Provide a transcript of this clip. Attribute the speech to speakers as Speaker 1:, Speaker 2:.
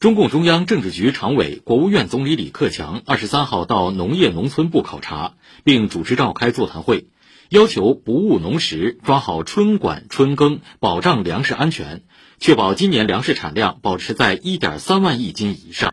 Speaker 1: 中共中央政治局常委国务院总理李克强二十三号到农业农村部考察并主持召开座谈会要求不误农时抓好春管春耕保障粮食安全确保今年粮食产量保持在一点三万亿斤以上。